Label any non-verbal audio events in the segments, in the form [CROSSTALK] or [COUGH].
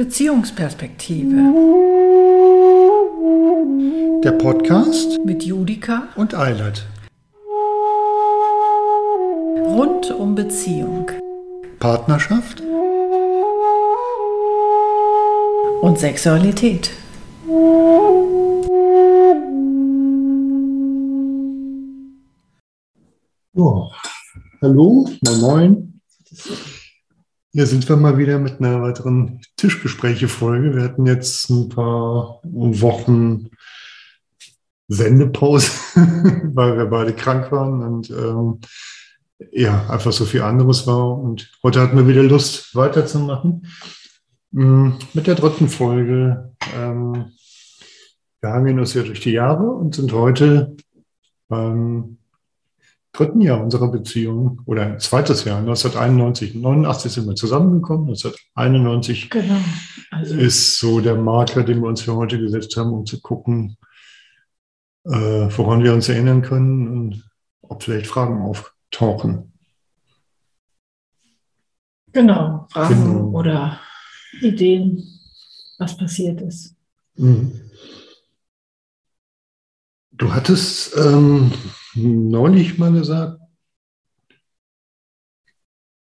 Beziehungsperspektive. Der Podcast mit Judika und Eilert. Rund um Beziehung. Partnerschaft und Sexualität. Oh, hallo, moin moin. Hier sind wir mal wieder mit einer weiteren Tischgespräche-Folge. Wir hatten jetzt ein paar Wochen Sendepause, [LAUGHS] weil wir beide krank waren und ähm, ja, einfach so viel anderes war. Und heute hatten wir wieder Lust, weiterzumachen. Mm, mit der dritten Folge. Ähm, wir hangeln uns ja durch die Jahre und sind heute beim dritten Jahr unserer Beziehung oder zweites Jahr, 1991, 89 sind wir zusammengekommen, 1991 genau. also. ist so der Marker, den wir uns für heute gesetzt haben, um zu gucken, äh, woran wir uns erinnern können und ob vielleicht Fragen auftauchen. Genau, Fragen genau. oder Ideen, was passiert ist. Mhm. Du hattest ähm, neulich mal gesagt,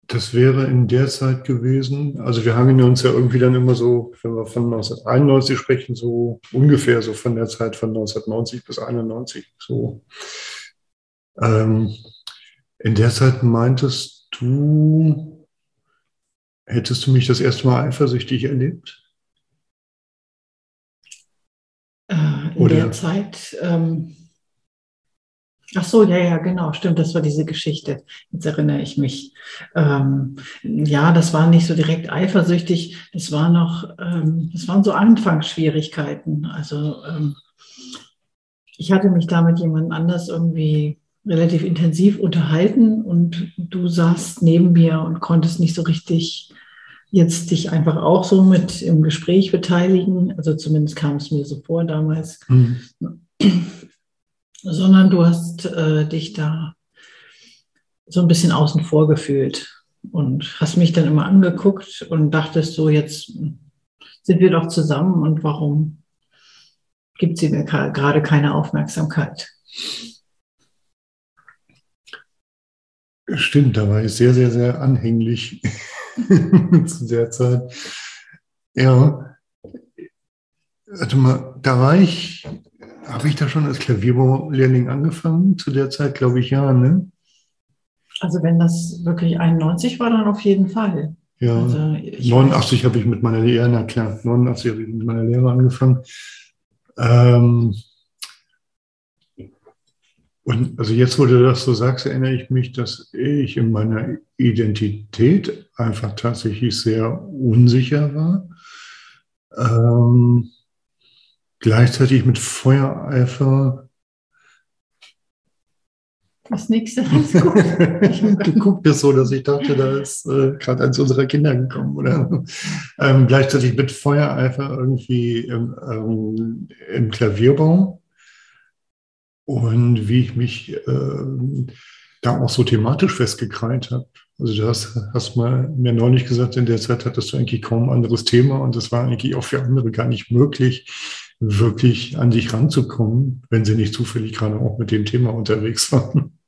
das wäre in der Zeit gewesen. Also wir hangen uns ja irgendwie dann immer so, wenn wir von 1991 sprechen, so ungefähr so von der Zeit von 1990 bis 91. So. Ähm, in der Zeit meintest du, hättest du mich das erste Mal eifersüchtig erlebt? Äh, in Oder? der Zeit. Ähm Ach so, ja, ja, genau, stimmt, das war diese Geschichte. Jetzt erinnere ich mich. Ähm, ja, das war nicht so direkt eifersüchtig, das war noch, ähm, das waren so Anfangsschwierigkeiten. Also ähm, ich hatte mich da mit jemand anders irgendwie relativ intensiv unterhalten und du saßt neben mir und konntest nicht so richtig jetzt dich einfach auch so mit im Gespräch beteiligen. Also zumindest kam es mir so vor damals. Mhm sondern du hast äh, dich da so ein bisschen außen vor gefühlt und hast mich dann immer angeguckt und dachtest so, jetzt sind wir doch zusammen und warum gibt sie mir gerade keine Aufmerksamkeit? Stimmt, da war ich sehr, sehr, sehr anhänglich [LAUGHS] zu der Zeit. Ja, warte mal, da war ich habe ich da schon als Klavierlehrling angefangen? Zu der Zeit glaube ich ja, ne? Also wenn das wirklich 91 war, dann auf jeden Fall. Ja, also 89 habe ich mit meiner Lehre, na klar, 89 habe ich mit meiner Lehre angefangen. Ähm, und also jetzt, wo du das so sagst, erinnere ich mich, dass ich in meiner Identität einfach tatsächlich sehr unsicher war. Ähm, gleichzeitig mit Feuereifer. Das nächste. Geguckt ist [LAUGHS] so, dass ich dachte, da ist äh, gerade eins unserer Kinder gekommen. Oder? Ähm, gleichzeitig mit Feuereifer irgendwie im, ähm, im Klavierbau. Und wie ich mich äh, da auch so thematisch festgekrallt habe. Also du hast, hast mal mir neulich gesagt, in der Zeit hattest du eigentlich kaum ein anderes Thema und das war eigentlich auch für andere gar nicht möglich, wirklich an dich ranzukommen, wenn sie nicht zufällig gerade auch mit dem Thema unterwegs waren.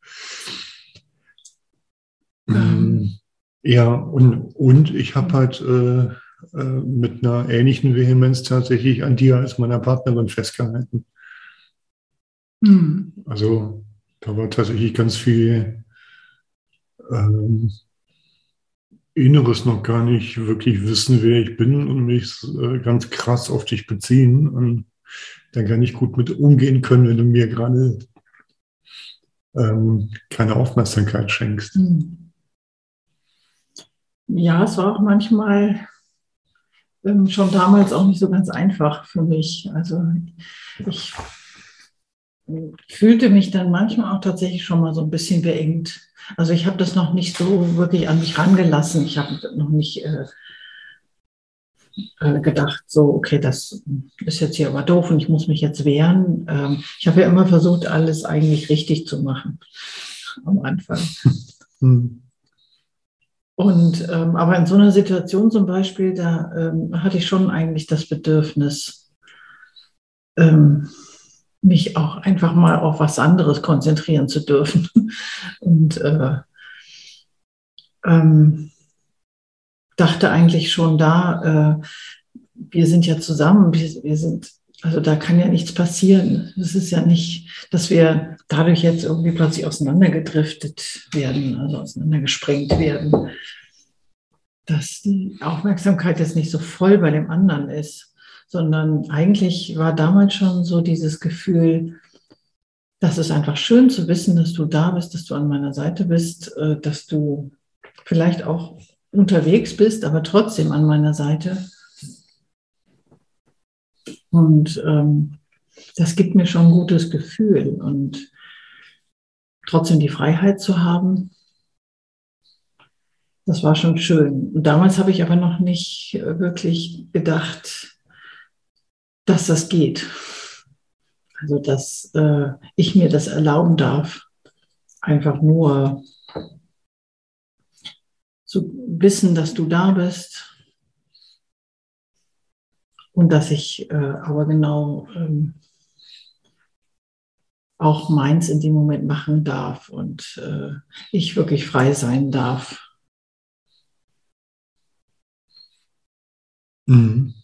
Mhm. Ja, und, und ich habe halt äh, äh, mit einer ähnlichen Vehemenz tatsächlich an dir als meiner Partnerin festgehalten. Mhm. Also da war tatsächlich ganz viel ähm, Inneres noch gar nicht wirklich wissen, wer ich bin und mich äh, ganz krass auf dich beziehen. Und dann kann ich gut mit umgehen können, wenn du mir gerade ähm, keine Aufmerksamkeit schenkst. Hm. Ja, es war auch manchmal ähm, schon damals auch nicht so ganz einfach für mich. Also ich fühlte mich dann manchmal auch tatsächlich schon mal so ein bisschen beengt also ich habe das noch nicht so wirklich an mich rangelassen. Ich habe noch nicht äh, äh, gedacht, so, okay, das ist jetzt hier aber doof und ich muss mich jetzt wehren. Ähm, ich habe ja immer versucht, alles eigentlich richtig zu machen am Anfang. [LAUGHS] Hm. Und ähm, aber in so einer Situation zum Beispiel, da ähm, hatte ich schon eigentlich das Bedürfnis, ähm, mich auch einfach mal auf was anderes konzentrieren zu dürfen. [LAUGHS] Und äh, ähm, dachte eigentlich schon da, äh, wir sind ja zusammen, wir, wir sind, also da kann ja nichts passieren. Es ist ja nicht, dass wir dadurch jetzt irgendwie plötzlich auseinandergedriftet werden, also auseinandergesprengt werden, dass die Aufmerksamkeit jetzt nicht so voll bei dem anderen ist, sondern eigentlich war damals schon so dieses Gefühl, das ist einfach schön zu wissen, dass du da bist, dass du an meiner Seite bist, äh, dass du vielleicht auch unterwegs bist, aber trotzdem an meiner Seite. Und ähm, das gibt mir schon ein gutes Gefühl und trotzdem die Freiheit zu haben, das war schon schön. Und damals habe ich aber noch nicht wirklich gedacht, dass das geht. Also, dass äh, ich mir das erlauben darf, einfach nur zu wissen, dass du da bist und dass ich äh, aber genau ähm, auch meins in dem Moment machen darf und äh, ich wirklich frei sein darf. Mhm.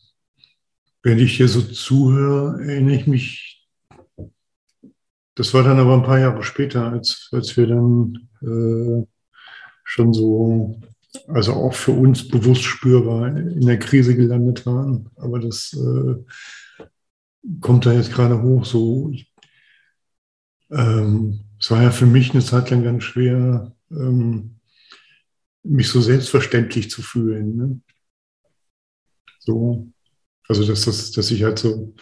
Wenn ich hier so zuhöre, erinnere ich mich, das war dann aber ein paar Jahre später, als, als wir dann äh, schon so, also auch für uns bewusst spürbar in der Krise gelandet waren. Aber das äh, kommt da jetzt gerade hoch. So, ich, ähm, es war ja für mich eine Zeit lang ganz schwer, ähm, mich so selbstverständlich zu fühlen. Ne? So, also dass, das, dass ich halt so,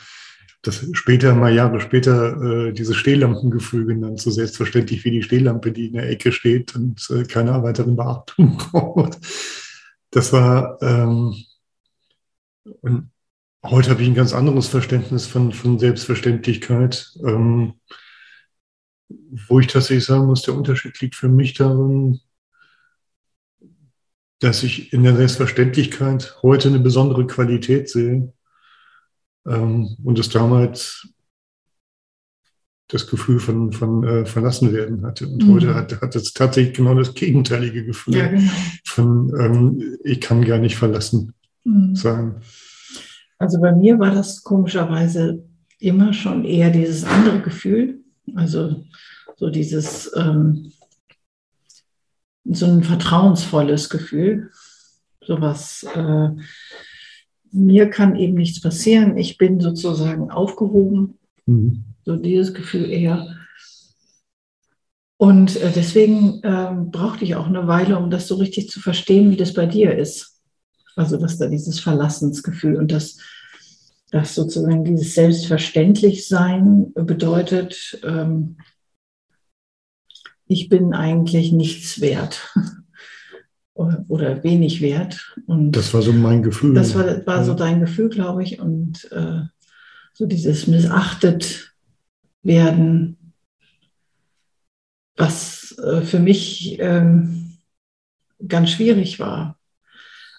das später, mal Jahre später, äh, diese Stehlampengefühl genannt, so selbstverständlich wie die Stehlampe, die in der Ecke steht und äh, keine weiteren Beachtung [LAUGHS] braucht. Das war, ähm, und heute habe ich ein ganz anderes Verständnis von, von Selbstverständlichkeit, ähm, wo ich tatsächlich sagen muss, der Unterschied liegt für mich darin, dass ich in der Selbstverständlichkeit heute eine besondere Qualität sehe ähm, und es damals das Gefühl von, von äh, verlassen werden hatte. Und mhm. heute hat, hat es tatsächlich genau das gegenteilige Gefühl ja, genau. von ähm, ich kann gar nicht verlassen mhm. sein. Also bei mir war das komischerweise immer schon eher dieses andere Gefühl, also so dieses ähm, so ein vertrauensvolles Gefühl. Sowas, äh, mir kann eben nichts passieren. Ich bin sozusagen aufgehoben. Mhm. So dieses Gefühl eher. Und äh, deswegen äh, brauchte ich auch eine Weile, um das so richtig zu verstehen, wie das bei dir ist. Also, dass da dieses Verlassensgefühl und das, das sozusagen dieses Selbstverständlichsein bedeutet, ähm, ich bin eigentlich nichts wert [LAUGHS] oder wenig wert. Und das war so mein Gefühl. Das war, war so dein Gefühl, glaube ich. Und äh, so dieses missachtet werden, was äh, für mich ähm, ganz schwierig war.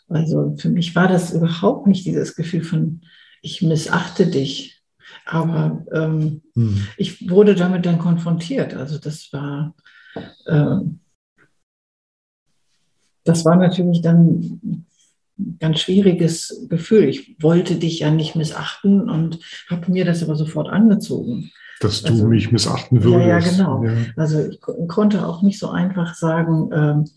Also für mich war das überhaupt nicht dieses Gefühl von, ich missachte dich. Aber ähm, hm. ich wurde damit dann konfrontiert. Also das war ähm, das war natürlich dann ein ganz schwieriges Gefühl. Ich wollte dich ja nicht missachten und habe mir das aber sofort angezogen. Dass du also, mich missachten würdest. Ja, ja genau. Ja. Also ich konnte auch nicht so einfach sagen, äh,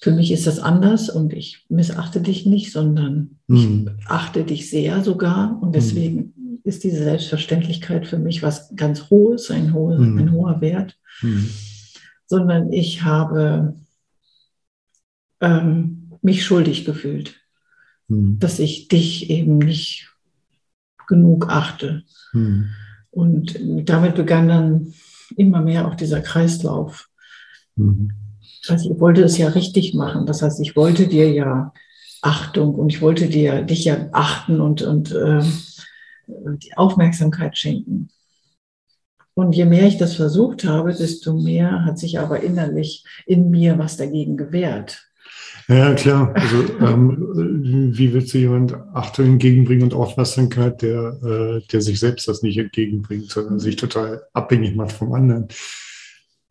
für mich ist das anders und ich missachte dich nicht, sondern hm. ich achte dich sehr sogar und deswegen hm. ist diese Selbstverständlichkeit für mich was ganz Hohes, ein, hohe, hm. ein hoher Wert. Hm sondern ich habe ähm, mich schuldig gefühlt, hm. dass ich dich eben nicht genug achte. Hm. Und damit begann dann immer mehr auch dieser Kreislauf. Mhm. Also ich wollte es ja richtig machen. Das heißt, ich wollte dir ja Achtung und ich wollte dir dich ja achten und, und äh, die Aufmerksamkeit schenken. Und je mehr ich das versucht habe, desto mehr hat sich aber innerlich in mir was dagegen gewehrt. Ja, klar. Also, ähm, wie willst du jemand Achtung entgegenbringen und Aufmerksamkeit, der, äh, der sich selbst das nicht entgegenbringt, sondern sich total abhängig macht vom anderen?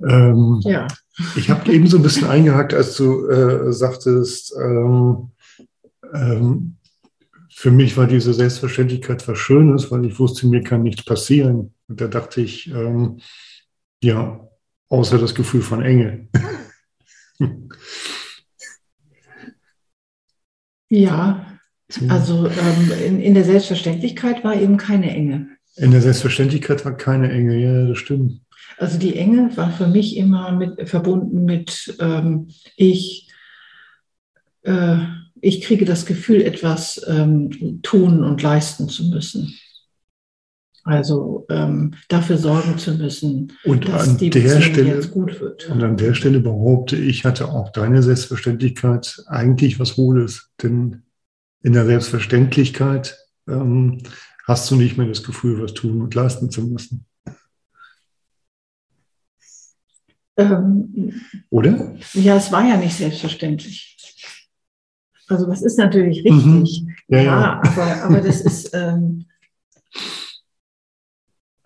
Ähm, ja. Ich habe eben so ein bisschen eingehakt, als du äh, sagtest, ähm, ähm, für mich war diese Selbstverständlichkeit was Schönes, weil ich wusste, mir kann nichts passieren. Und da dachte ich, ähm, ja, außer das Gefühl von Enge. [LAUGHS] ja, also ähm, in, in der Selbstverständlichkeit war eben keine Enge. In der Selbstverständlichkeit war keine Enge, ja, das stimmt. Also die Enge war für mich immer mit, verbunden mit ähm, ich, äh, ich kriege das Gefühl, etwas ähm, tun und leisten zu müssen. Also ähm, dafür sorgen zu müssen, und dass an die der Beziehung Stelle, jetzt gut wird. Und an der Stelle behaupte ich, hatte auch deine Selbstverständlichkeit eigentlich was Hohles. Denn in der Selbstverständlichkeit ähm, hast du nicht mehr das Gefühl, was tun und leisten zu müssen. Ähm, Oder? Ja, es war ja nicht selbstverständlich. Also das ist natürlich richtig. Mhm. Ja, ja, ja, Aber, aber das ist, ähm,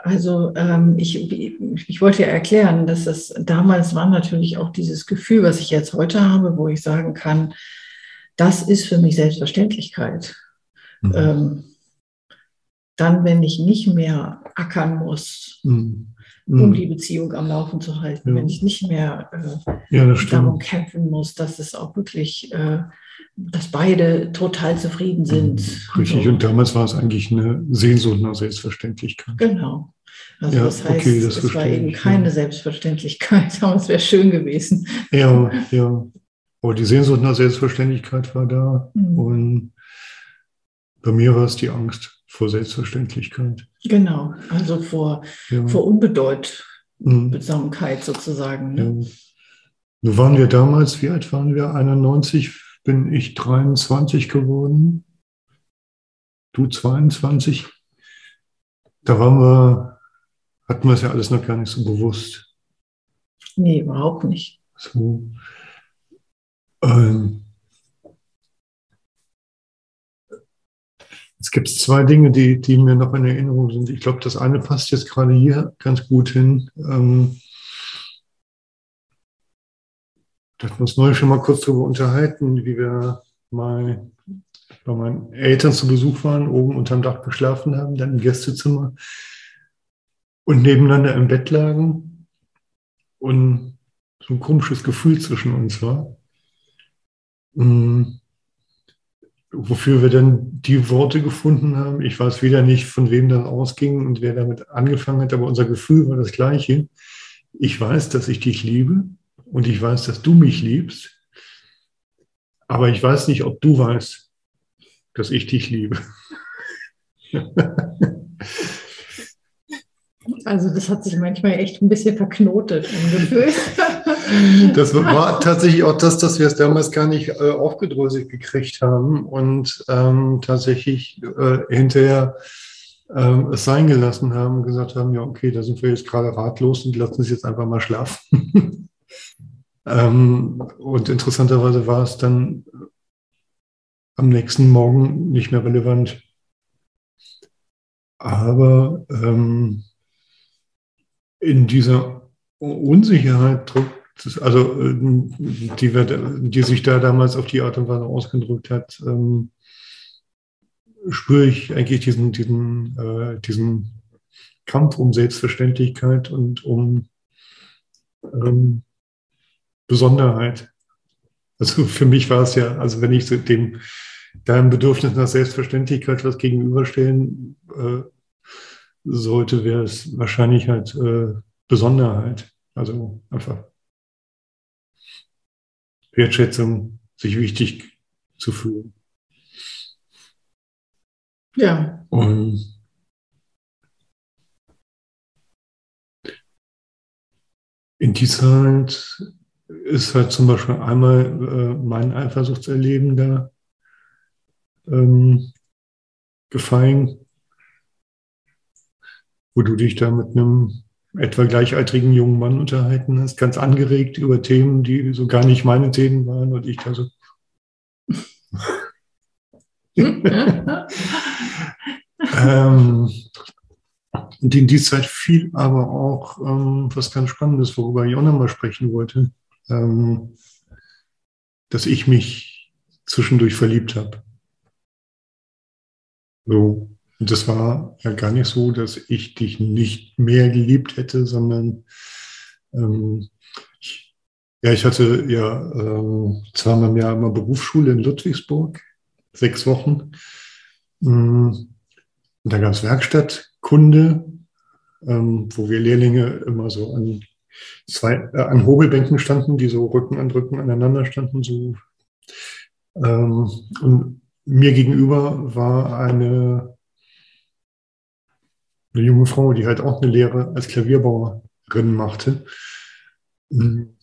also ähm, ich, ich wollte ja erklären, dass es damals war natürlich auch dieses Gefühl, was ich jetzt heute habe, wo ich sagen kann, das ist für mich Selbstverständlichkeit. Mhm. Ähm, dann, wenn ich nicht mehr ackern muss, mhm. um mhm. die Beziehung am Laufen zu halten, ja. wenn ich nicht mehr äh, ja, darum kämpfen muss, dass es auch wirklich äh, dass beide total zufrieden sind. Mhm. Richtig, und damals war es eigentlich eine Sehnsucht nach Selbstverständlichkeit. Genau. Also ja, das heißt, okay, das es war eben keine ja. Selbstverständlichkeit, aber es wäre schön gewesen. Ja, ja. Aber die Sehnsucht nach Selbstverständlichkeit war da. Mhm. Und bei mir war es die Angst vor Selbstverständlichkeit. Genau, also vor, ja. vor Unbedeutsamkeit mhm. sozusagen. Ne? Nun waren wir damals, wie alt waren wir? 91, bin ich 23 geworden. Du 22. Da waren wir, hatten wir es ja alles noch gar nicht so bewusst. Nee, überhaupt nicht. So. Ähm, es gibt zwei Dinge, die, die mir noch in Erinnerung sind. Ich glaube, das eine passt jetzt gerade hier ganz gut hin. Ähm, da hatten wir uns neulich schon mal kurz darüber unterhalten, wie wir mal bei meinen Eltern zu Besuch waren, oben unterm Dach geschlafen haben, dann im Gästezimmer und nebeneinander im Bett lagen und so ein komisches Gefühl zwischen uns war. Mhm. Wofür wir dann die Worte gefunden haben. Ich weiß wieder nicht, von wem das ausging und wer damit angefangen hat, aber unser Gefühl war das gleiche. Ich weiß, dass ich dich liebe und ich weiß, dass du mich liebst, aber ich weiß nicht, ob du weißt, dass ich dich liebe. [LAUGHS] Also das hat sich manchmal echt ein bisschen verknotet im Gefühl. [LAUGHS] Das war tatsächlich auch das, dass wir es damals gar nicht äh, aufgedröselt gekriegt haben und ähm, tatsächlich äh, hinterher äh, es sein gelassen haben und gesagt haben, ja okay, da sind wir jetzt gerade ratlos und lassen uns jetzt einfach mal schlafen. Ähm, und interessanterweise war es dann am nächsten Morgen nicht mehr relevant. Aber ähm, in dieser Unsicherheit also äh, die, die, sich da damals auf die Art und Weise ausgedrückt hat, ähm, spüre ich eigentlich diesen, diesen, äh, diesen Kampf um Selbstverständlichkeit und um ähm, Besonderheit. Also für mich war es ja, also wenn ich dem deinem Bedürfnis nach Selbstverständlichkeit was gegenüberstellen äh, sollte, wäre es wahrscheinlich halt äh, Besonderheit. Also einfach Wertschätzung, sich wichtig zu fühlen. Ja. Und in dieser Zeit ist halt zum Beispiel einmal äh, mein Eifersuchtserleben da ähm, gefallen, wo du dich da mit einem etwa gleichaltrigen jungen Mann unterhalten hast, ganz angeregt über Themen, die so gar nicht meine Themen waren und ich da so [LAUGHS] ähm, und in die Zeit fiel aber auch ähm, was ganz Spannendes, worüber ich auch nochmal sprechen wollte, ähm, dass ich mich zwischendurch verliebt habe. So. Und das war ja gar nicht so, dass ich dich nicht mehr geliebt hätte, sondern ähm, ich, ja, ich hatte ja ähm, zweimal im Jahr immer Berufsschule in Ludwigsburg, sechs Wochen. Mm, und da gab es Werkstattkunde, ähm, wo wir Lehrlinge immer so an zwei, äh, an Hobelbänken standen, die so Rücken an Rücken aneinander standen. So. Ähm, und mir gegenüber war eine eine junge Frau, die halt auch eine Lehre als Klavierbauerin machte. Und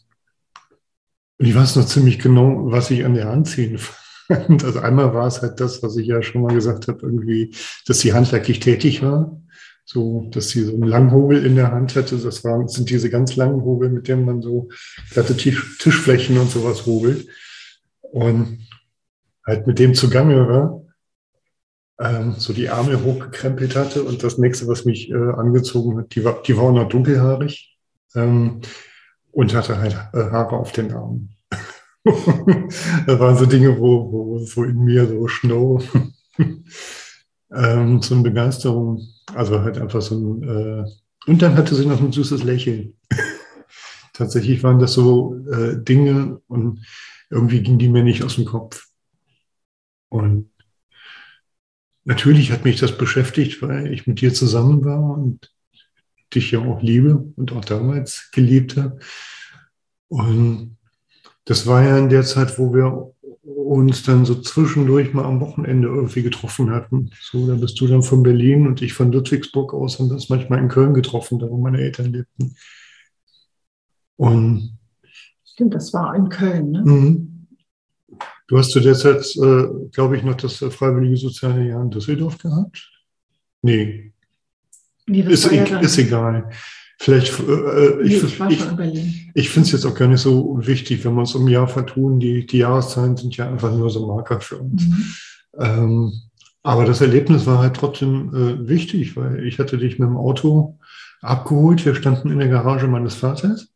ich weiß noch ziemlich genau, was ich an der anziehen fand. Also einmal war es halt das, was ich ja schon mal gesagt habe, irgendwie, dass sie handwerklich tätig war. So, dass sie so einen Langhobel in der Hand hatte. Das waren, sind diese ganz langen Hobel, mit denen man so glatte Tisch, Tischflächen und sowas hobelt. Und halt mit dem zugange war ähm, so die Arme hochgekrempelt hatte. Und das nächste, was mich äh, angezogen hat, die war, die war noch dunkelhaarig ähm, und hatte halt äh, Haare auf den Armen. [LAUGHS] das waren so Dinge, wo, wo so in mir so Snow, ähm, so eine Begeisterung, also halt einfach so ein, äh, und dann hatte sie noch ein süßes Lächeln. [LAUGHS] Tatsächlich waren das so äh, Dinge und irgendwie ging die mir nicht aus dem Kopf. Und natürlich hat mich das beschäftigt, weil ich mit dir zusammen war und dich ja auch liebe und auch damals geliebt habe. Und das war ja in der Zeit, wo wir uns dann so zwischendurch mal am Wochenende irgendwie getroffen hatten. So, da bist du dann von Berlin und ich von Ludwigsburg aus haben wir uns manchmal in Köln getroffen, da wo meine Eltern lebten. Und Stimmt, das war in Köln, ne? Mhm. Du hast zu der Zeit, äh, glaube ich, noch das äh, Freiwillige Soziale Jahr in Düsseldorf gehabt? Nee. nee ist, e ja ist egal. Vielleicht, äh, äh ich, nee, ich, ich, finde es jetzt auch gar nicht so wichtig, wenn wir uns um Jahr vertun. Die, die Jahreszahlen sind ja einfach nur so Marker für uns. Mhm. Ähm, aber das Erlebnis war halt trotzdem äh, wichtig, weil ich hatte dich mit dem Auto abgeholt. Wir standen in der Garage meines Vaters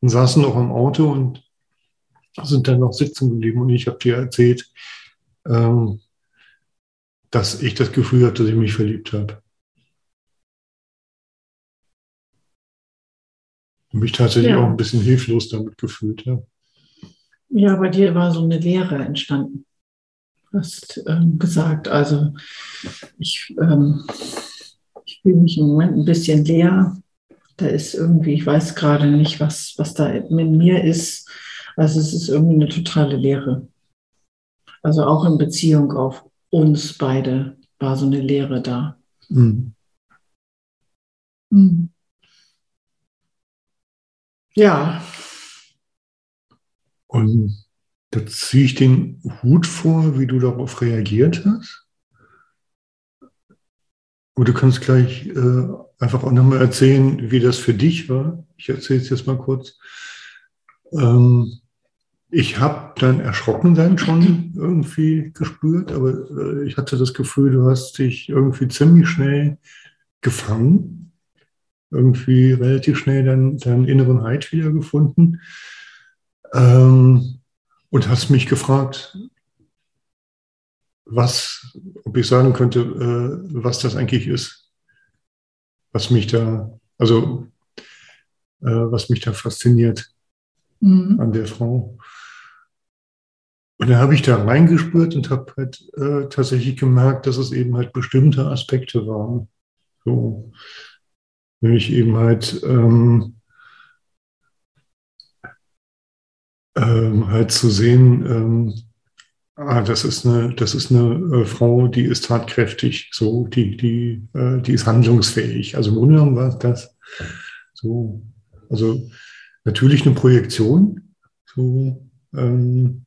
und saßen noch im Auto und sind dann noch sitzen geblieben und ich habe dir erzählt, ähm, dass ich das Gefühl hatte, dass ich mich verliebt habe. Und mich tatsächlich ja. auch ein bisschen hilflos damit gefühlt. Ja. ja, bei dir war so eine Lehre entstanden. Du hast ähm, gesagt, also ich, ähm, ich fühle mich im Moment ein bisschen leer. Da ist irgendwie, ich weiß gerade nicht, was, was da mit mir ist. Also es ist irgendwie eine totale Lehre. Also auch in Beziehung auf uns beide war so eine Lehre da. Mhm. Mhm. Ja. Und da ziehe ich den Hut vor, wie du darauf reagiert hast. Und du kannst gleich äh, einfach auch nochmal erzählen, wie das für dich war. Ich erzähle es jetzt mal kurz. Ähm, ich habe dann erschrocken dann schon irgendwie gespürt, aber äh, ich hatte das Gefühl, du hast dich irgendwie ziemlich schnell gefangen, irgendwie relativ schnell dann deinen inneren Halt wiedergefunden ähm, und hast mich gefragt, was, ob ich sagen könnte, äh, was das eigentlich ist, was mich da, also äh, was mich da fasziniert mhm. an der Frau. Und dann habe ich da reingespürt und habe halt äh, tatsächlich gemerkt, dass es eben halt bestimmte Aspekte waren. So, nämlich eben halt ähm, ähm, halt zu sehen, ähm, ah, das ist eine, das ist eine äh, Frau, die ist tatkräftig, so, die, die, äh, die ist handlungsfähig. Also im Grunde genommen war das. So, also natürlich eine Projektion. So, ähm,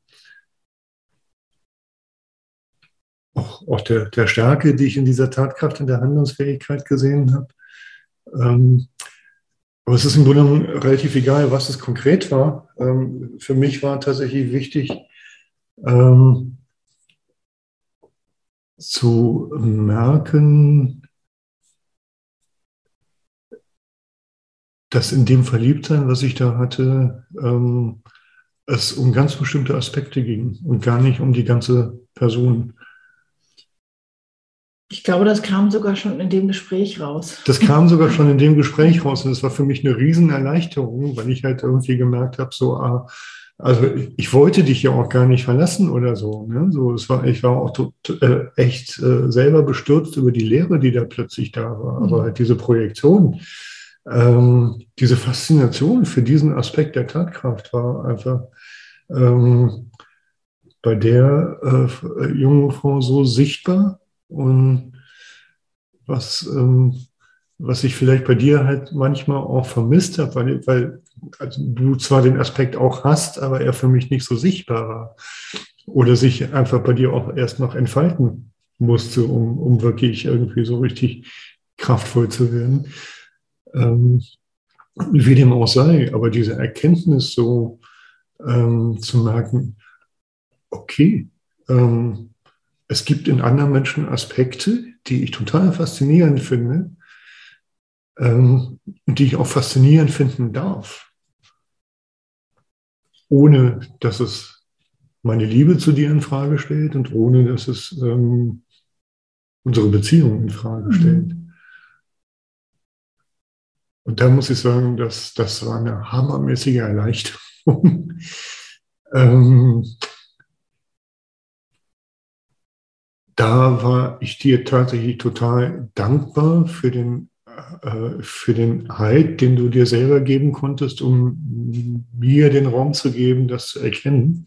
auch, auch der, der Stärke, die ich in dieser Tatkraft, in der Handlungsfähigkeit gesehen habe. Ähm, aber es ist im Grunde relativ egal, was es konkret war. Ähm, für mich war tatsächlich wichtig, ähm, zu merken, dass in dem Verliebtsein, was ich da hatte, es um ganz bestimmte Aspekte ging und gar nicht um die ganze Person. Ich glaube, das kam sogar schon in dem Gespräch raus. Das kam sogar schon in dem Gespräch raus und es war für mich eine Riesenerleichterung, weil ich halt irgendwie gemerkt habe, so, ah, also ich wollte dich ja auch gar nicht verlassen oder so. Ne? so es war, ich war auch tot, äh, echt äh, selber bestürzt über die Lehre, die da plötzlich da war. Aber mhm. halt diese Projektion, ähm, diese Faszination für diesen Aspekt der Tatkraft war einfach ähm, bei der äh, jungen Frau so sichtbar und was, ähm, was ich vielleicht bei dir halt manchmal auch vermisst habe, weil, weil also du zwar den Aspekt auch hast, aber er für mich nicht so sichtbar war. Oder sich einfach bei dir auch erst noch entfalten musste, um, um wirklich irgendwie so richtig kraftvoll zu werden. Ähm, wie dem auch sei, aber diese Erkenntnis so ähm, zu merken, okay, ähm, es gibt in anderen Menschen Aspekte, die ich total faszinierend finde ähm, und die ich auch faszinierend finden darf, ohne dass es meine Liebe zu dir in Frage stellt und ohne dass es ähm, unsere Beziehung in Frage mhm. stellt. Und da muss ich sagen, dass das war eine hammermäßige Erleichterung. [LAUGHS] ähm, da war ich dir tatsächlich total dankbar für den, äh, für den Halt, den du dir selber geben konntest, um mir den Raum zu geben, das zu erkennen.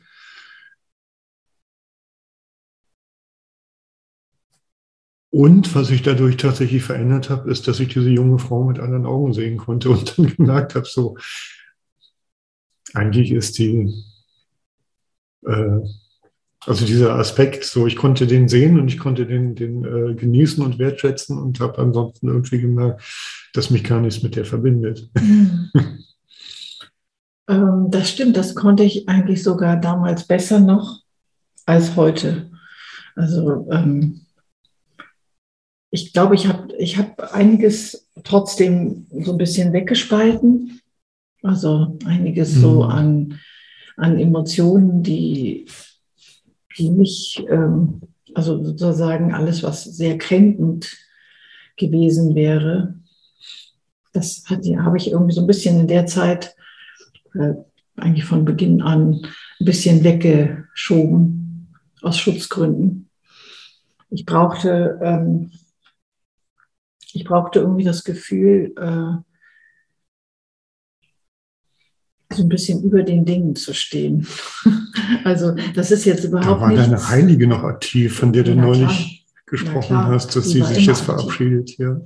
Und was ich dadurch tatsächlich verändert habe, ist, dass ich diese junge Frau mit anderen Augen sehen konnte und [LAUGHS] dann gemerkt habe, so, eigentlich ist die, äh, also dieser Aspekt, so ich konnte den sehen und ich konnte den, den äh, genießen und wertschätzen und habe ansonsten irgendwie gemerkt, dass mich gar nichts mit der verbindet. [LAUGHS] Mhm. ähm, das stimmt, das konnte ich eigentlich sogar damals besser noch als heute. Also ähm, ich glaube, ich habe ich hab einiges trotzdem so ein bisschen weggespalten. Also einiges mhm. so an, an Emotionen, die, die mich, ähm, also sozusagen alles, was sehr kränkend gewesen wäre, das habe ich irgendwie so ein bisschen in der Zeit, äh, eigentlich von Beginn an, ein bisschen weggeschoben aus Schutzgründen. Ich brauchte ähm, ich brauchte irgendwie das Gefühl, äh, so ein bisschen über den Dingen zu stehen. [LAUGHS] also das ist jetzt überhaupt nicht. Da war deine Heilige noch aktiv, von der du neulich gesprochen klar, hast, dass sie sich jetzt verabschiedet. Ja.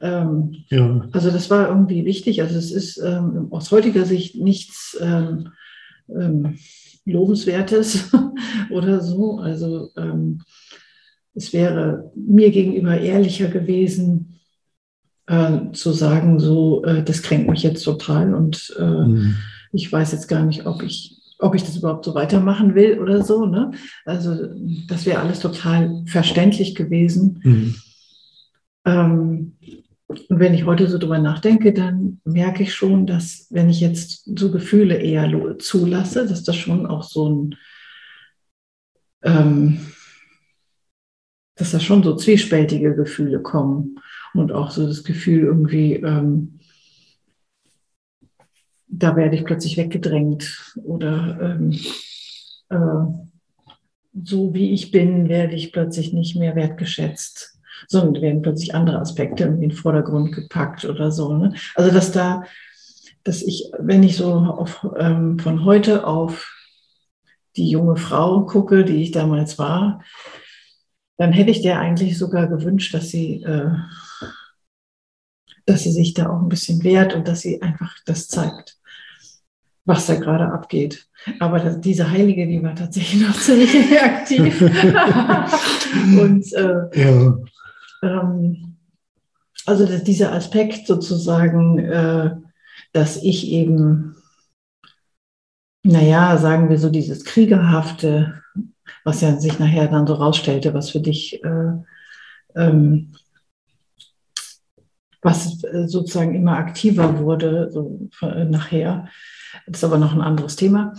Ähm, ja. Also das war irgendwie wichtig. Also es ist ähm, aus heutiger Sicht nichts ähm, ähm Lobenswertes [LAUGHS] oder so. Also ähm, es wäre mir gegenüber ehrlicher gewesen, äh, zu sagen, so, äh, das kränkt mich jetzt total und äh, mhm. Ich weiß jetzt gar nicht, ob ich, ob ich das überhaupt so weitermachen will oder so. Ne? Also das wäre alles total verständlich gewesen. Mhm. Ähm, und wenn ich heute so drüber nachdenke, dann merke ich schon, dass wenn ich jetzt so Gefühle eher zulasse, dass das schon auch so ein, ähm, dass da schon so zwiespältige Gefühle kommen und auch so das Gefühl irgendwie, ähm, da werde ich plötzlich weggedrängt oder ähm, äh, so wie ich bin, werde ich plötzlich nicht mehr wertgeschätzt, sondern werden plötzlich andere Aspekte in den Vordergrund gepackt oder so. Ne? Also dass da, dass ich, wenn ich so auf, ähm, von heute auf die junge Frau gucke, die ich damals war, dann hätte ich dir eigentlich sogar gewünscht, dass sie äh, dass sie sich da auch ein bisschen wehrt und dass sie einfach das zeigt, was da gerade abgeht. Aber diese Heilige, die war tatsächlich noch [LAUGHS] ziemlich aktiv. [LAUGHS] und äh, ja. ähm, also dass dieser Aspekt sozusagen, äh, dass ich eben, naja, sagen wir so, dieses Kriegerhafte was ja sich nachher dann so rausstellte, was für dich, äh, ähm, was sozusagen immer aktiver wurde, so äh, nachher. Das ist aber noch ein anderes Thema.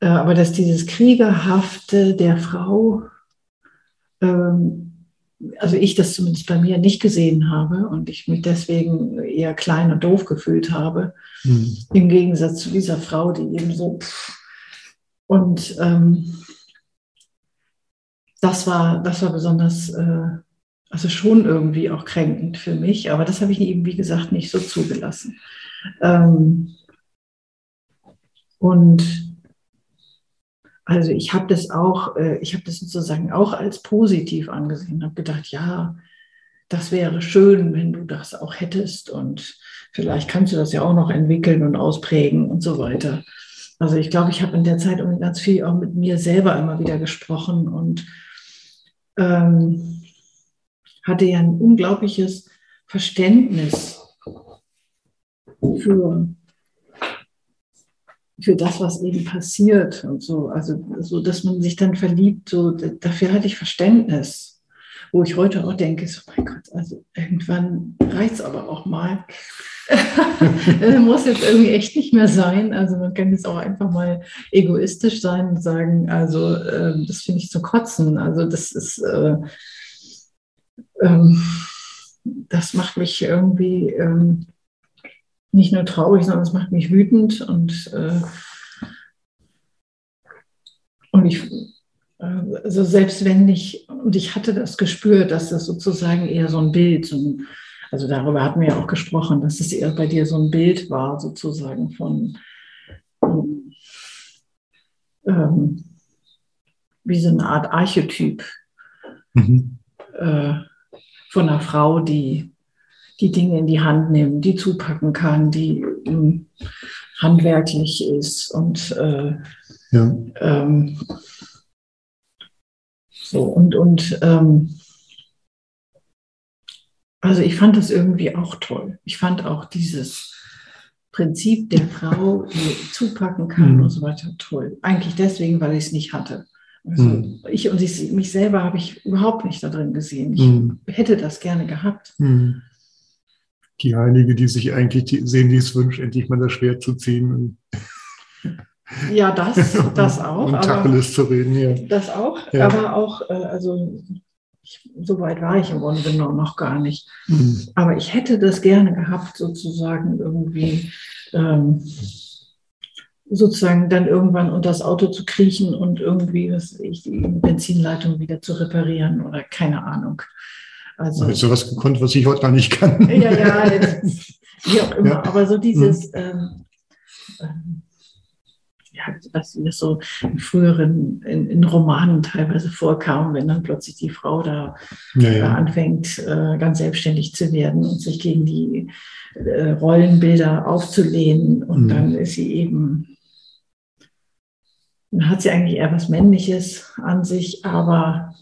Äh, aber dass dieses Kriegerhafte der Frau, ähm, also ich das zumindest bei mir nicht gesehen habe und ich mich deswegen eher klein und doof gefühlt habe, mhm. im Gegensatz zu dieser Frau, die eben so pff, und ähm, das war, das war besonders, äh, also schon irgendwie auch kränkend für mich, aber das habe ich eben, wie gesagt, nicht so zugelassen. Ähm, und also ich habe das auch, äh, ich habe das sozusagen auch als positiv angesehen, habe gedacht, ja, das wäre schön, wenn du das auch hättest und vielleicht kannst du das ja auch noch entwickeln und ausprägen und so weiter. Also ich glaube, ich habe in der Zeit ganz viel auch mit mir selber immer wieder gesprochen und ähm, hatte ja ein unglaubliches Verständnis für für das, was eben passiert und so. Also so, dass man sich dann verliebt, so dafür hatte ich Verständnis. Wo ich heute auch denke, so mein Gott, also irgendwann reicht es aber auch mal. [LAUGHS] muss jetzt irgendwie echt nicht mehr sein. Also man kann jetzt auch einfach mal egoistisch sein und sagen, also äh, das finde ich zu kotzen. Also das ist, äh, ähm, das macht mich irgendwie, ähm, nicht nur traurig, sondern es macht mich wütend und, äh, und ich, äh, also selbst wenn ich, und ich hatte das Gespür, dass das sozusagen eher so ein Bild, so ein, also darüber hatten wir ja auch gesprochen, dass es eher bei dir so ein Bild war, sozusagen von, ähm, wie so eine Art Archetyp mhm. äh, von einer Frau, die die Dinge in die Hand nimmt, die zupacken kann, die ähm, handwerklich ist und äh, ja. ähm, so und und ähm, also ich fand das irgendwie auch toll. Ich fand auch dieses Prinzip der Frau, die zupacken kann mhm. und so weiter toll. Eigentlich deswegen, weil ich es nicht hatte. Also mhm. ich und ich, mich selber habe ich überhaupt nicht da drin gesehen. Ich mhm. hätte das gerne gehabt. Mhm die Heilige, die sich eigentlich die, sehen, die es wünscht, endlich mal das Schwert zu ziehen. [LAUGHS] Ja, das, [LAUGHS] das auch. Und Tacheles zu reden, ja. Das auch, ja. aber auch, äh, also ich, so weit war ich im Grunde genommen noch gar nicht. Mhm. Aber ich hätte das gerne gehabt, sozusagen irgendwie, ähm, sozusagen dann irgendwann unter das Auto zu kriechen und irgendwie, was ich, die Benzinleitung wieder zu reparieren oder keine Ahnung. Also, Hast du was gekonnt, was ich heute gar nicht kann? Ja, ja, wie auch immer. Ja. Aber so dieses, mhm. ähm, ähm, ja, was das so in früheren, in, in, Romanen teilweise vorkam, wenn dann plötzlich die Frau da ja, ja. anfängt, äh, ganz selbstständig zu werden und sich gegen die äh, Rollenbilder aufzulehnen. Und mhm. dann ist sie eben, dann hat sie eigentlich eher was Männliches an sich, aber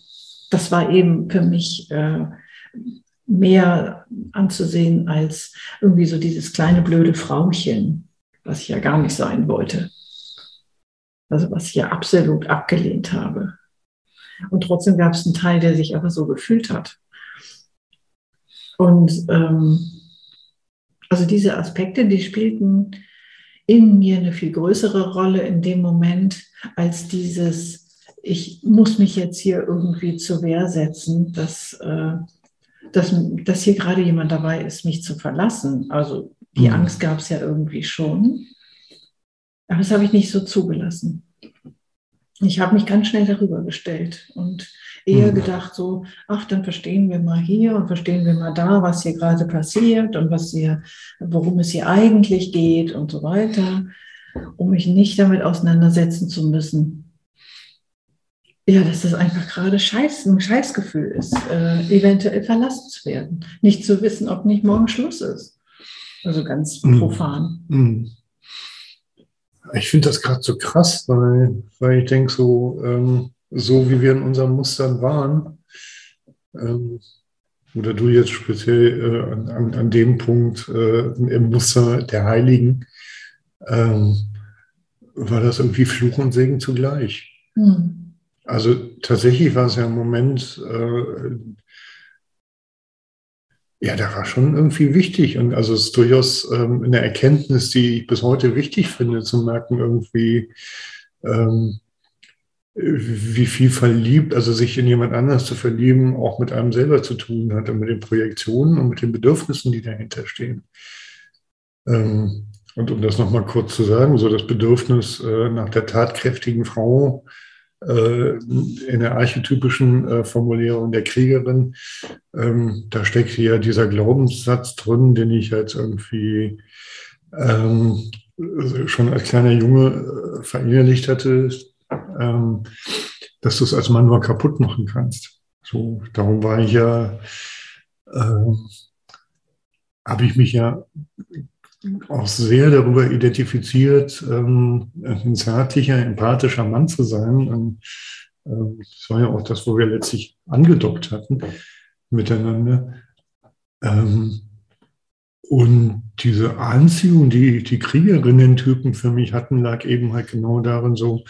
das war eben für mich äh, mehr anzusehen als irgendwie so dieses kleine blöde Frauchen, was ich ja gar nicht sein wollte. Also was ich ja absolut abgelehnt habe. Und trotzdem gab es einen Teil, der sich aber so gefühlt hat. Und ähm, also diese Aspekte, die spielten in mir eine viel größere Rolle in dem Moment als dieses, ich muss mich jetzt hier irgendwie zur Wehr setzen, dass äh, dass, dass hier gerade jemand dabei ist, mich zu verlassen. Also die mhm. Angst gab es ja irgendwie schon. Aber das habe ich nicht so zugelassen. Ich habe mich ganz schnell darüber gestellt und eher mhm. gedacht so, ach, dann verstehen wir mal hier und verstehen wir mal da, was hier gerade passiert und was hier, worum es hier eigentlich geht und so weiter, um mich nicht damit auseinandersetzen zu müssen, ja, dass das einfach gerade Scheiß, ein Scheißgefühl ist, äh, eventuell verlassen zu werden. Nicht zu wissen, ob nicht morgen Schluss ist. Also ganz mhm. profan. Mhm. Ich finde das gerade so krass, weil, weil ich denke, so, ähm, so wie wir in unseren Mustern waren, ähm, oder du jetzt speziell äh, an, an, dem Punkt äh, im Muster der Heiligen, ähm, war das irgendwie Fluch und Segen zugleich. Mhm. Also tatsächlich war es ja im Moment, äh, ja, der war schon irgendwie wichtig. Und also es ist durchaus ähm, eine Erkenntnis, die ich bis heute wichtig finde, zu merken, irgendwie, ähm, wie viel verliebt, also sich in jemand anders zu verlieben, auch mit einem selber zu tun hat und mit den Projektionen und mit den Bedürfnissen, die dahinter stehen. Ähm, und um das nochmal kurz zu sagen, so das Bedürfnis äh, nach der tatkräftigen Frau äh, in der archetypischen äh, Formulierung der Kriegerin, ähm, da steckt ja dieser Glaubenssatz drin, den ich jetzt irgendwie ähm, schon als kleiner Junge verinnerlicht hatte, ähm, dass du es als Mann nur kaputt machen kannst. So, darum war ich ja, äh, habe ich mich ja auch sehr darüber identifiziert, ähm, ein zärtlicher, empathischer Mann zu sein. Und, äh, das war ja auch das, wo wir letztlich angedockt hatten miteinander. Ähm, und diese Anziehung, die die Kriegerinnen-Typen für mich hatten, lag eben halt genau darin so,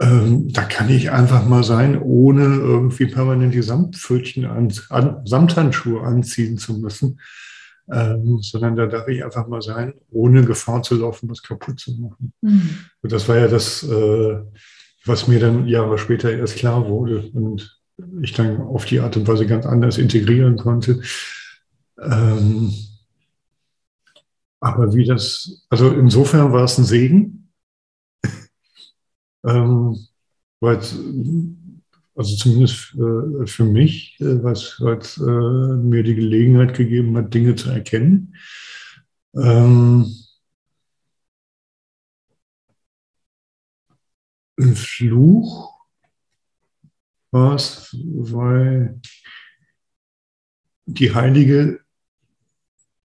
ähm, da kann ich einfach mal sein, ohne irgendwie permanent die Samtpfötchen an, an, Samthandschuhe anziehen zu müssen, ähm, sondern da darf ich einfach mal sein, ohne Gefahr zu laufen, was kaputt zu machen. Mhm. Und das war ja das, äh, was mir dann Jahre später erst klar wurde und ich dann auf die Art und Weise ganz anders integrieren konnte. Ähm, aber wie das, also insofern war es ein Segen, ähm, weil also zumindest äh, für mich, äh, was, was äh, mir die Gelegenheit gegeben hat, Dinge zu erkennen. Ähm, ein Fluch war es, weil die Heilige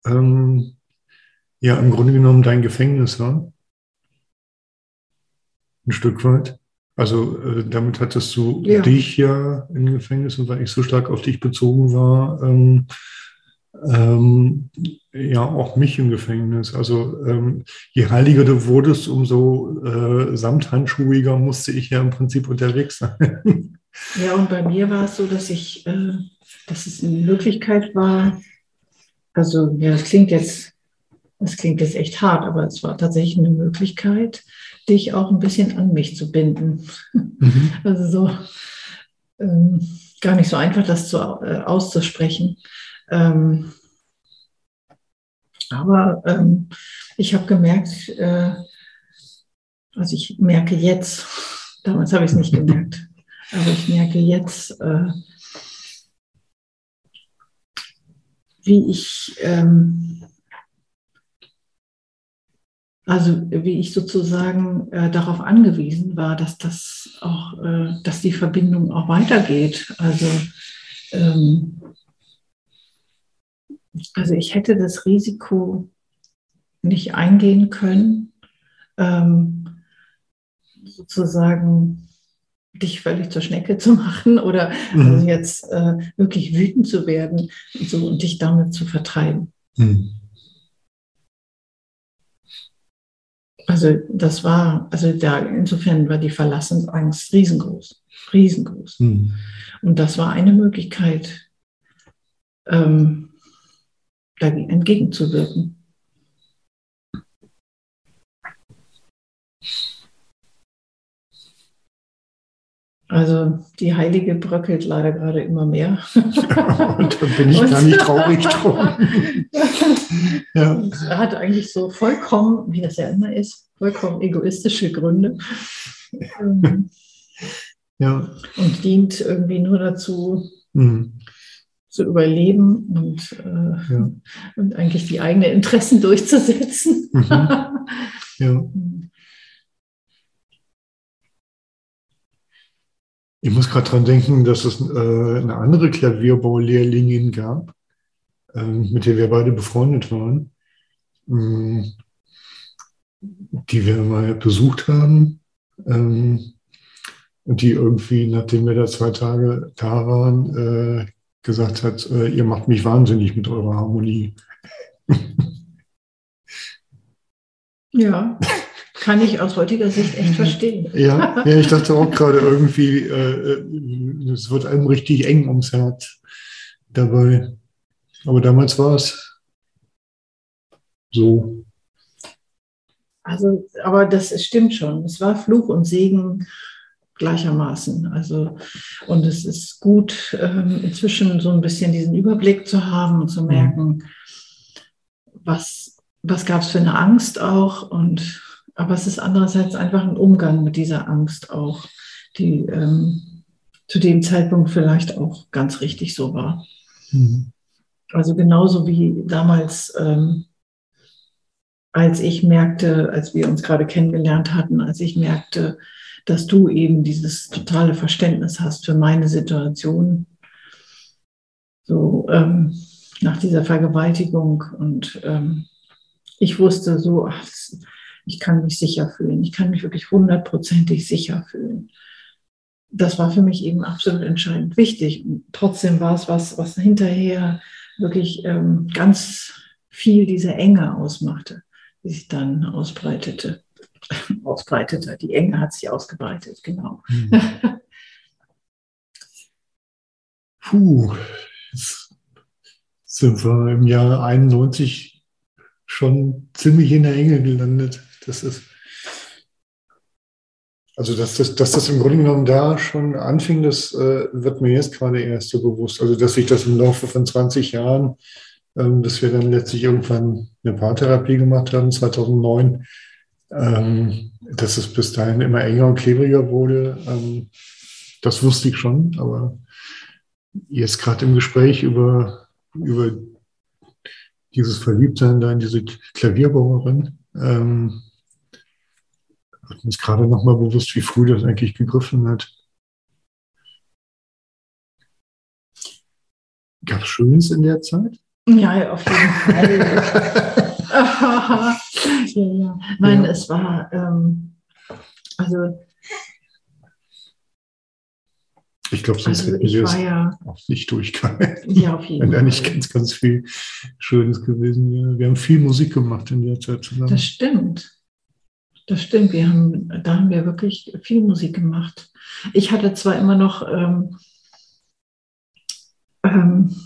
ähm, ja im Grunde genommen dein Gefängnis war ein Stück weit. Also äh, damit hattest du ja. dich ja im Gefängnis und weil ich so stark auf dich bezogen war, ähm, ähm, ja auch mich im Gefängnis. Also ähm, je heiliger du wurdest, umso äh, samthandschuhiger musste ich ja im Prinzip unterwegs sein. Ja, und bei mir war es so, dass ich, äh, dass es eine Möglichkeit war, also ja, das klingt jetzt, das klingt jetzt echt hart, aber es war tatsächlich eine Möglichkeit, dich auch ein bisschen an mich zu binden. Mhm. Also so ähm, gar nicht so einfach, das zu, äh, auszusprechen. Ähm, aber ähm, ich habe gemerkt, äh, also ich merke jetzt, damals habe ich es nicht gemerkt, aber ich merke jetzt, äh, wie ich ähm, also wie ich sozusagen äh, darauf angewiesen war, dass das auch, äh, dass die Verbindung auch weitergeht. Also, ähm, also ich hätte das Risiko nicht eingehen können, ähm, sozusagen dich völlig zur Schnecke zu machen oder mhm. also jetzt äh, wirklich wütend zu werden und, so, und dich damit zu vertreiben. Mhm. Also das war, also da insofern war die Verlassensangst riesengroß, riesengroß. Mhm. Und das war eine Möglichkeit, ähm, dagegen entgegenzuwirken. Also die Heilige bröckelt leider gerade immer mehr. [LAUGHS] und da bin ich gar nicht traurig drum. [LAUGHS] ja. Er hat eigentlich so vollkommen, wie das ja immer ist, vollkommen egoistische Gründe. Ja. Und dient irgendwie nur dazu, mhm. zu überleben und, äh, ja. und eigentlich die eigenen Interessen durchzusetzen. Mhm. Ja. [LAUGHS] Ich muss gerade dran denken, dass es äh, eine andere Klavierbaulehrlingin gab, äh, mit der wir beide befreundet waren, äh, die wir mal besucht haben. Ähm, und die irgendwie, nachdem wir da zwei Tage da waren, äh, gesagt hat, äh, ihr macht mich wahnsinnig mit eurer Harmonie. Ja. [LAUGHS] kann ich aus heutiger Sicht echt verstehen. Ja, ja ich dachte auch gerade irgendwie, äh, es wird einem richtig eng ums Herz dabei. Aber damals war es so. Also, aber das stimmt schon. Es war Fluch und Segen gleichermaßen. Also, und es ist gut, ähm, inzwischen so ein bisschen diesen Überblick zu haben und zu mhm. merken, was, was gab es für eine Angst auch. Und, aber es ist andererseits einfach ein Umgang mit dieser Angst auch, die ähm, zu dem Zeitpunkt vielleicht auch ganz richtig so war. Mhm. Also genauso wie damals, ähm, als ich merkte, als wir uns gerade kennengelernt hatten, als ich merkte, dass du eben dieses totale Verständnis hast für meine Situation. So ähm, nach dieser Vergewaltigung und ähm, ich wusste so, ach, ich kann mich sicher fühlen. Ich kann mich wirklich hundertprozentig sicher fühlen. Das war für mich eben absolut entscheidend wichtig. Trotzdem war es was, was hinterher wirklich ähm, ganz viel diese Enge ausmachte, die sich dann ausbreitete. [LAUGHS] ausbreitete. Die Enge hat sich ausgebreitet, genau. Hm. Puh, jetzt sind wir im Jahr 91 schon ziemlich in der Enge gelandet. Das ist, also dass das, dass das im Grunde genommen da schon anfing, das äh, wird mir jetzt gerade erst so bewusst. Also dass sich das im Laufe von 20 Jahren, ähm, dass wir dann letztlich irgendwann eine Paartherapie gemacht haben, 2009, ähm, dass es bis dahin immer enger und klebriger wurde, ähm, das wusste ich schon, aber jetzt gerade im Gespräch über, über dieses Verliebtsein da in diese Klavierbauerin, ähm, wird mir gerade nochmal bewusst, wie früh das eigentlich gegriffen hat. Gab es Schönes in der Zeit? Ja, auf jeden Fall. [LAUGHS] [LAUGHS] ja, ja. Nein, ja. es war, ähm, also. Ich glaube, sonst also hätten wir es ja, auch nicht durchgehalten. Ja, auf jeden Wenn da nicht ganz, ganz viel Schönes gewesen wäre. Wir haben viel Musik gemacht in der Zeit zusammen. Das stimmt. Das stimmt. Wir haben, da haben wir wirklich viel Musik gemacht. Ich hatte zwar immer noch ähm, ähm,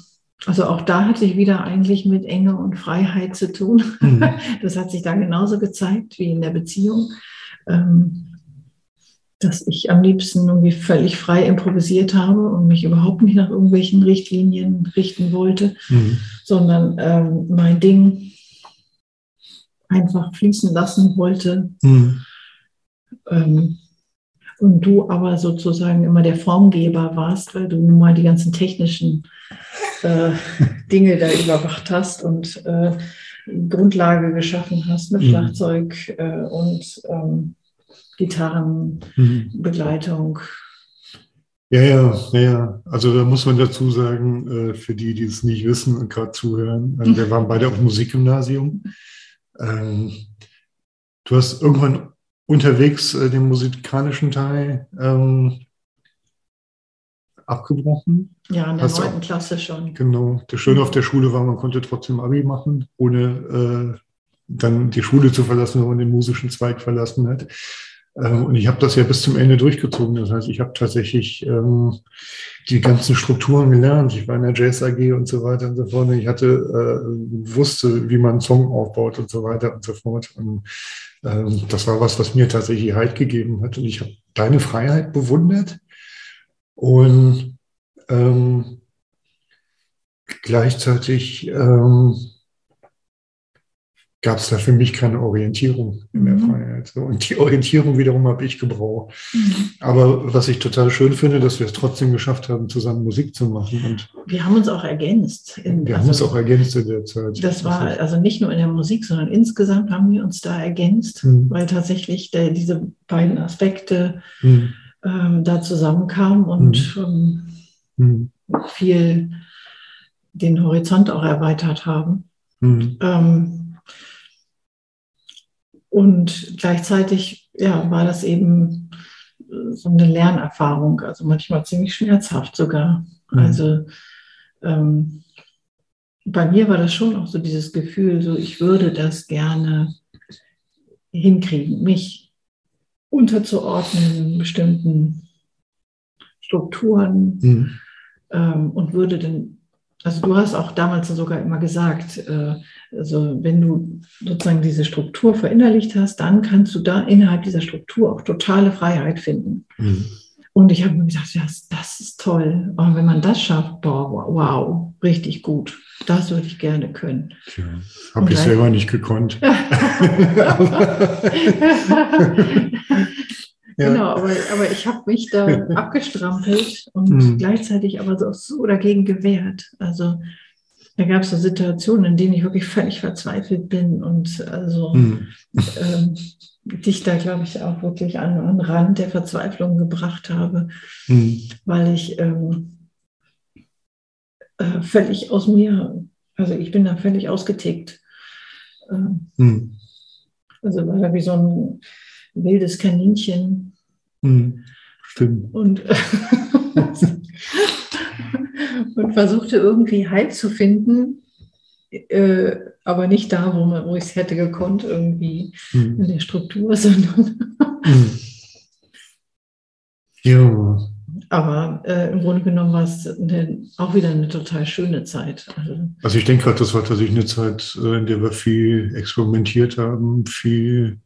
also auch da hatte ich wieder eigentlich mit Enge und Freiheit zu tun. Mhm. [LAUGHS] Das hat sich da genauso gezeigt wie in der Beziehung, ähm, dass ich am liebsten irgendwie völlig frei improvisiert habe und mich überhaupt nicht nach irgendwelchen Richtlinien richten wollte, mhm. sondern ähm, mein Ding einfach fließen lassen wollte. Mhm. Ähm, und du aber sozusagen immer der Formgeber warst, weil du nun mal die ganzen technischen äh, [LAUGHS] Dinge da überwacht hast und äh, Grundlage geschaffen hast mit mhm. Schlagzeug äh, und ähm, Gitarrenbegleitung. Ja, ja, ja, ja. Also da muss man dazu sagen, äh, für die, die es nicht wissen und gerade zuhören, äh, wir waren beide auf Musikgymnasium. Ähm, du hast irgendwann unterwegs äh, den musikalischen Teil ähm, abgebrochen. Ja, in der neunten Klasse schon. Genau. Das Schöne auf der Schule war, man konnte trotzdem Abi machen, ohne äh, dann die Schule zu verlassen, wenn man den musischen Zweig verlassen hat. Ähm, und ich habe das ja bis zum Ende durchgezogen. Das heißt, ich habe tatsächlich ähm, die ganzen Strukturen gelernt. Ich war in der Jazz AG und so weiter und so fort. Ich hatte, äh, wusste, wie man einen Song aufbaut und so weiter und so fort. Und ähm, das war was, was mir tatsächlich Halt gegeben hat. Und ich habe deine Freiheit bewundert und ähm, gleichzeitig ähm, gab es da für mich keine Orientierung in der mhm. Freiheit. Und die Orientierung wiederum habe ich gebraucht. Mhm. Aber was ich total schön finde, dass wir es trotzdem geschafft haben, zusammen Musik zu machen. Und wir haben uns auch ergänzt. In, wir also, haben uns auch ergänzt in der Zeit. Das war also nicht nur in der Musik, sondern insgesamt haben wir uns da ergänzt, mhm. weil tatsächlich der, diese beiden Aspekte mhm. ähm, da zusammenkamen und mhm. ähm, mhm. viel den Horizont auch erweitert haben. Ähm, und gleichzeitig ja, war das eben äh, so eine Lernerfahrung, also manchmal ziemlich schmerzhaft sogar. Mhm. Also ähm, bei mir war das schon auch so dieses Gefühl, so ich würde das gerne hinkriegen, mich unterzuordnen bestimmten Strukturen mhm. ähm, und würde dann, also du hast auch damals sogar immer gesagt, äh, also wenn du sozusagen diese Struktur verinnerlicht hast, dann kannst du da innerhalb dieser Struktur auch totale Freiheit finden. Mhm. Und ich habe mir gedacht, ja, das ist toll. Aber wenn man das schafft, boah, wow, richtig gut. Das würde ich gerne können. Tja, habe ich selber nicht gekonnt. [LAUGHS] Ja. Genau, aber, aber ich habe mich da abgestrampelt und mhm. gleichzeitig aber so, so dagegen gewehrt. Also da gab es so Situationen, in denen ich wirklich völlig verzweifelt bin und also mhm. ähm, dich da, glaube ich, auch wirklich an den Rand der Verzweiflung gebracht habe, mhm. weil ich ähm, äh, völlig aus mir, also ich bin da völlig ausgetickt. Ähm, mhm. Also war da wie so ein wildes Kaninchen. Mhm. Stimmt. Und, [LAUGHS] und versuchte irgendwie Halt zu finden, äh, aber nicht da, wo, wo ich es hätte gekonnt, irgendwie mhm. in der Struktur, [LAUGHS] sondern. mhm. Ja. Aber äh, im Grunde genommen war es eine, auch wieder eine total schöne Zeit. Also, also ich denke gerade, das war tatsächlich eine Zeit, äh, in der wir viel experimentiert haben, viel,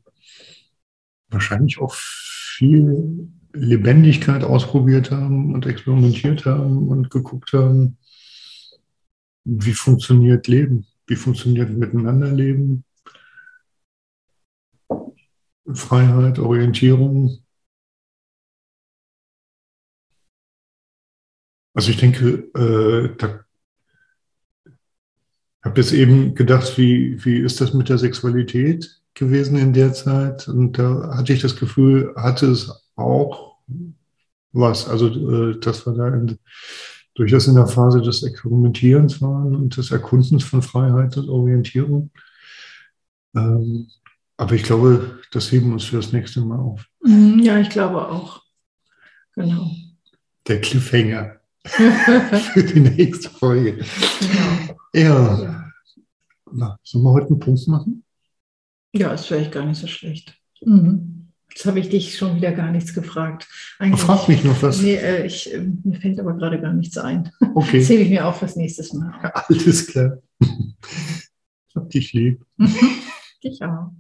wahrscheinlich auch viel Lebendigkeit ausprobiert haben und experimentiert haben und geguckt haben, wie funktioniert Leben, wie funktioniert Miteinanderleben, Freiheit, Orientierung. Also ich denke, äh, da habe jetzt eben gedacht, wie, wie ist das mit der Sexualität gewesen in der Zeit? Und da hatte ich das Gefühl, hatte es auch was. Also äh, das war da in, durchaus in der Phase des Experimentierens waren und des Erkundens von Freiheit und Orientierung. Ähm, aber ich glaube, das heben wir uns für das nächste Mal auf. Mhm, ja, ich glaube auch. Genau. Der Cliffhanger [LAUGHS] für die nächste Folge. Genau. Ja. ja. Na, sollen wir heute einen Punkt machen? Ja, ist vielleicht gar nicht so schlecht. Mhm. Jetzt habe ich dich schon wieder gar nichts gefragt. Eigentlich, Frag mich noch was. Nee, äh, ich, äh, mir fällt aber gerade gar nichts ein. Okay. Zähle ich mir auf fürs nächste Mal. [LAUGHS] Alles klar. Ich hab dich lieb. [LAUGHS] dich auch.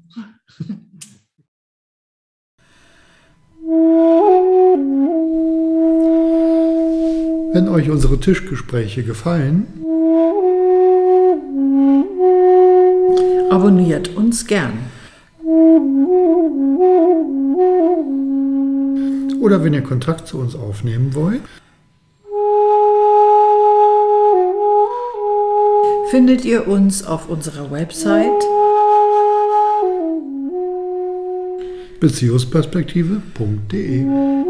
Wenn euch unsere Tischgespräche gefallen, abonniert uns gern. Oder wenn ihr Kontakt zu uns aufnehmen wollt, findet ihr uns auf unserer Website beziehungsperspektive.de.